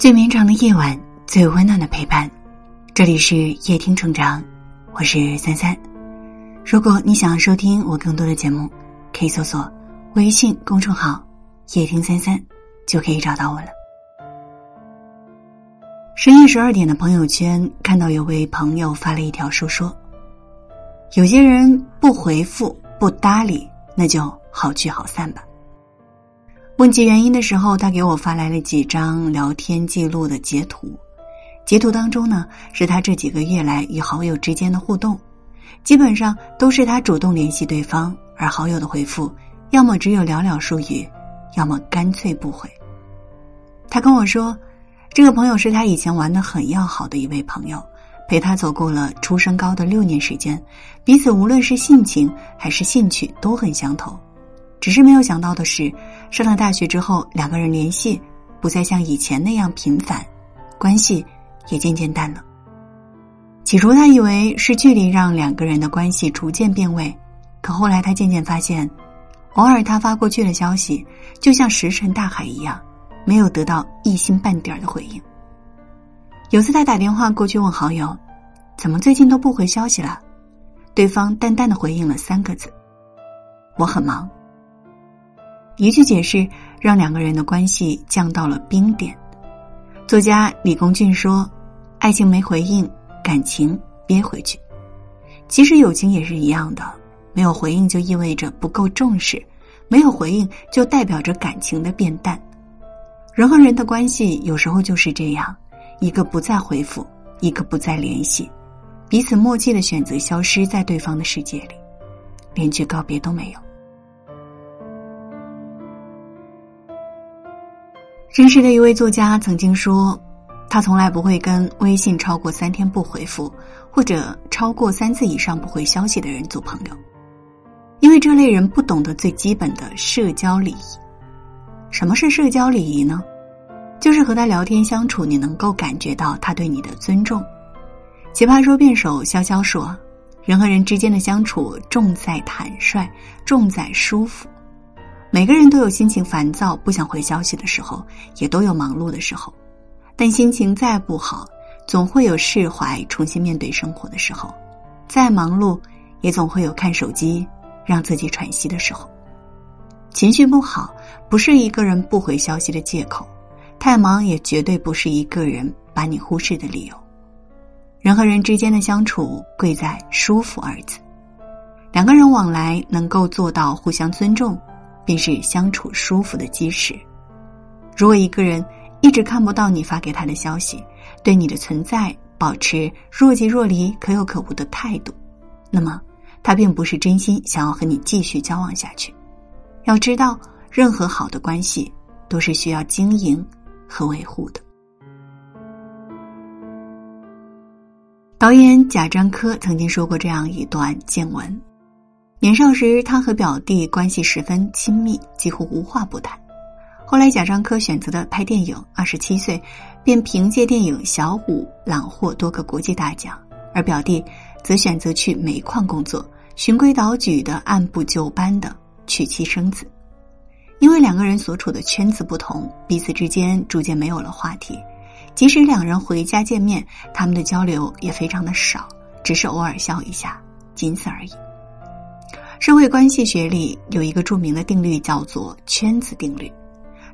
最绵长的夜晚，最温暖的陪伴。这里是夜听成长，我是三三。如果你想要收听我更多的节目，可以搜索微信公众号“夜听三三”，就可以找到我了。深夜十二点的朋友圈，看到有位朋友发了一条说说：“有些人不回复、不搭理，那就好聚好散吧。”问及原因的时候，他给我发来了几张聊天记录的截图。截图当中呢，是他这几个月来与好友之间的互动，基本上都是他主动联系对方，而好友的回复要么只有寥寥数语，要么干脆不回。他跟我说，这个朋友是他以前玩的很要好的一位朋友，陪他走过了初升高的六年时间，彼此无论是性情还是兴趣都很相投。只是没有想到的是，上了大学之后，两个人联系不再像以前那样频繁，关系也渐渐淡了。起初他以为是距离让两个人的关系逐渐变味，可后来他渐渐发现，偶尔他发过去的消息，就像石沉大海一样，没有得到一星半点的回应。有次他打电话过去问好友：“怎么最近都不回消息了？”对方淡淡的回应了三个字：“我很忙。”一句解释让两个人的关系降到了冰点。作家李公俊说：“爱情没回应，感情憋回去。其实友情也是一样的，没有回应就意味着不够重视，没有回应就代表着感情的变淡。人和人的关系有时候就是这样，一个不再回复，一个不再联系，彼此默契的选择消失在对方的世界里，连句告别都没有。”认识的一位作家曾经说，他从来不会跟微信超过三天不回复，或者超过三次以上不回消息的人做朋友，因为这类人不懂得最基本的社交礼仪。什么是社交礼仪呢？就是和他聊天相处，你能够感觉到他对你的尊重。奇葩说辩手潇潇说，人和人之间的相处重在坦率，重在舒服。每个人都有心情烦躁、不想回消息的时候，也都有忙碌的时候。但心情再不好，总会有释怀、重新面对生活的时候。再忙碌，也总会有看手机、让自己喘息的时候。情绪不好，不是一个人不回消息的借口；太忙，也绝对不是一个人把你忽视的理由。人和人之间的相处，贵在“舒服”二字。两个人往来，能够做到互相尊重。便是相处舒服的基石。如果一个人一直看不到你发给他的消息，对你的存在保持若即若离、可有可无的态度，那么他并不是真心想要和你继续交往下去。要知道，任何好的关系都是需要经营和维护的。导演贾樟柯曾经说过这样一段见闻。年少时，他和表弟关系十分亲密，几乎无话不谈。后来，贾樟柯选择的拍电影，二十七岁便凭借电影《小五》揽获多个国际大奖，而表弟则选择去煤矿工作，循规蹈矩的按部就班的娶妻生子。因为两个人所处的圈子不同，彼此之间逐渐没有了话题。即使两人回家见面，他们的交流也非常的少，只是偶尔笑一下，仅此而已。社会关系学里有一个著名的定律，叫做圈子定律，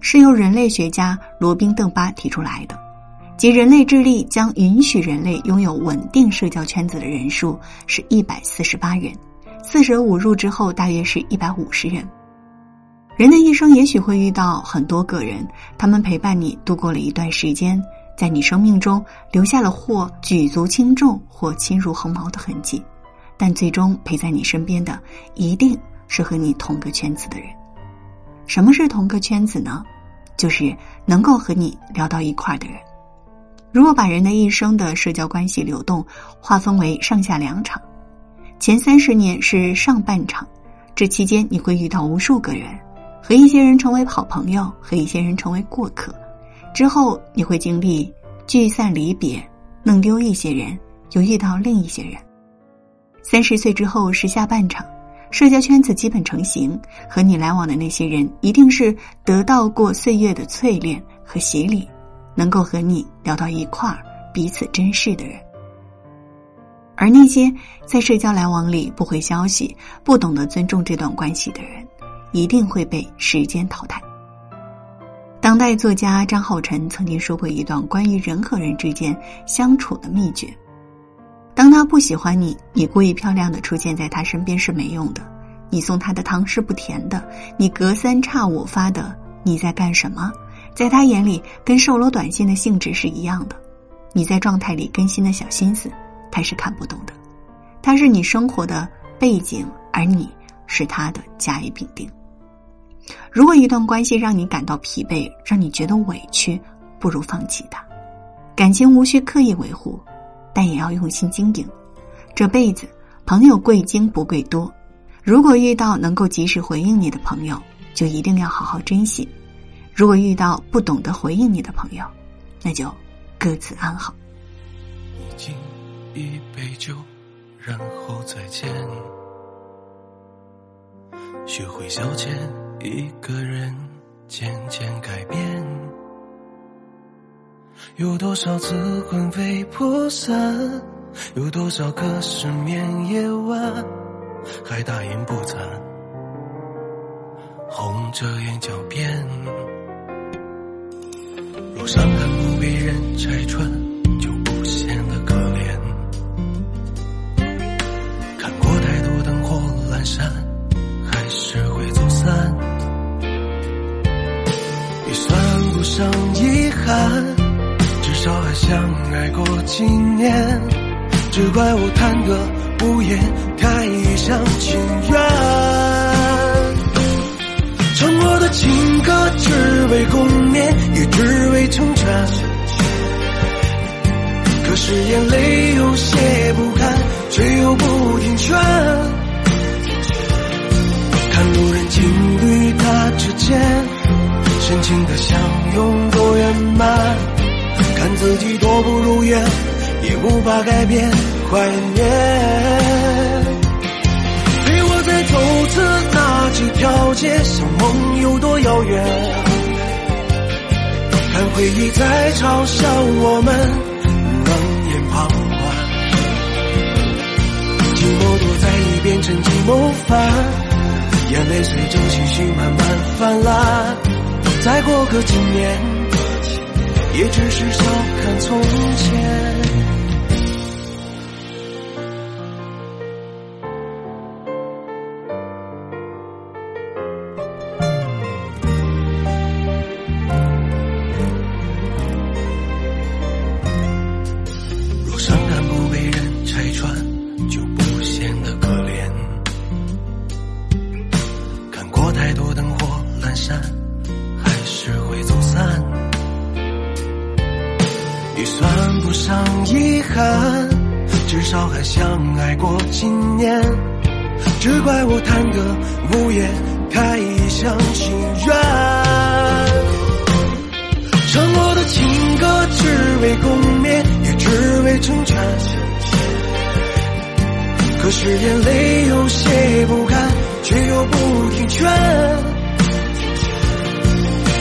是由人类学家罗宾邓巴提出来的。即人类智力将允许人类拥有稳定社交圈子的人数是一百四十八人，四舍五入之后大约是一百五十人。人的一生也许会遇到很多个人，他们陪伴你度过了一段时间，在你生命中留下了或举足轻重或轻如鸿毛的痕迹。但最终陪在你身边的，一定是和你同个圈子的人。什么是同个圈子呢？就是能够和你聊到一块儿的人。如果把人的一生的社交关系流动划分为上下两场，前三十年是上半场，这期间你会遇到无数个人，和一些人成为好朋友，和一些人成为过客。之后你会经历聚散离别，弄丢一些人，又遇到另一些人。三十岁之后是下半场，社交圈子基本成型，和你来往的那些人一定是得到过岁月的淬炼和洗礼，能够和你聊到一块儿、彼此珍视的人。而那些在社交来往里不回消息、不懂得尊重这段关系的人，一定会被时间淘汰。当代作家张浩晨曾经说过一段关于人和人之间相处的秘诀：当他不喜欢你，你故意漂亮的出现在他身边是没用的；你送他的汤是不甜的；你隔三差五发的你在干什么，在他眼里跟售楼短信的性质是一样的；你在状态里更新的小心思，他是看不懂的。他是你生活的背景，而你是他的甲乙丙丁。如果一段关系让你感到疲惫，让你觉得委屈，不如放弃它。感情无需刻意维护，但也要用心经营。这辈子，朋友贵精不贵多。如果遇到能够及时回应你的朋友，就一定要好好珍惜；如果遇到不懂得回应你的朋友，那就各自安好。敬一杯酒，然后再见。学会消遣。一个人渐渐改变，有多少次魂飞魄散，有多少个失眠夜晚，还大言不惭，红着眼狡辩。若伤痕不被人拆穿，就不显得可怜。看过太多灯火阑珊，还是会走散。也算不上遗憾，少还相爱过几年。只怪我贪得无厌，太一厢情愿。唱过的情歌，只为共勉，也只为成全。可是眼泪有些不甘，却又不听劝。看路人情侣他之间。深情的相拥多圆满，自己多不如愿，也无法改变怀念。陪我再走次那几条街，想梦有多遥远。看回忆在嘲笑我们冷眼旁观，寂寞躲在一边，趁寂寞烦，眼泪随着情绪慢慢泛滥。再过个几年，也只是笑看从前。相爱过几年。只怪我贪得无厌，太一厢情愿。唱过的情歌，只为共勉，也只为成全。可是眼泪有些不甘，却又不听劝。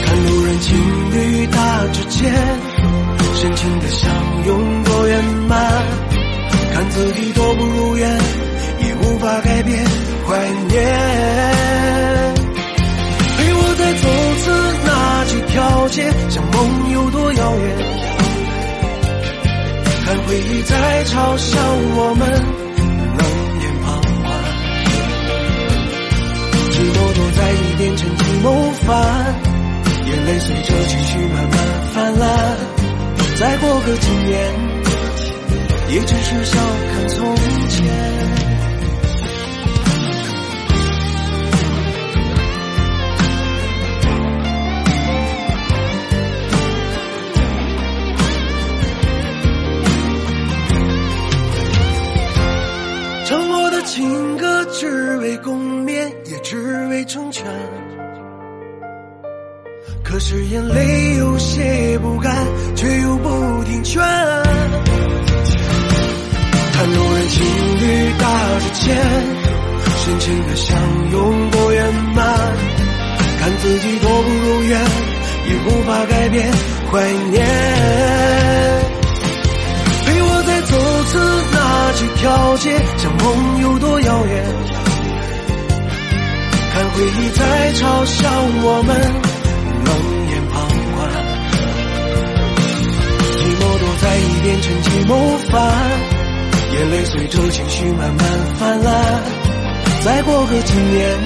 看路人情侣他之间。深情的相，自己多不如愿，也无法改变怀念。陪我再走次那几条街，想梦有多遥远。看回忆在嘲笑我们冷眼旁观，寂寞躲在一边，趁寂谋反，眼泪随着情绪慢慢泛滥。再过个几年，也只是笑看从前。唱过的情歌，只为共勉，也只为成全。可是眼泪有些不甘，却又不听劝。情侣搭着肩，深情的相拥多圆满。看自己多不如愿，也无法改变怀念。陪我再走次那几条街，像梦有多遥远。看回忆在嘲笑我们冷眼旁观，寂寞躲在一边成寂寞烦。眼泪随着情绪慢慢泛滥，再过个几年，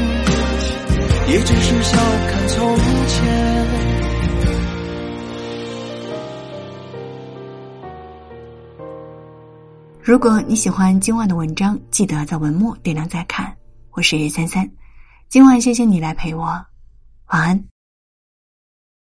也只是笑看从前。如果你喜欢今晚的文章，记得在文末点亮再看。我是三三，今晚谢谢你来陪我，晚安。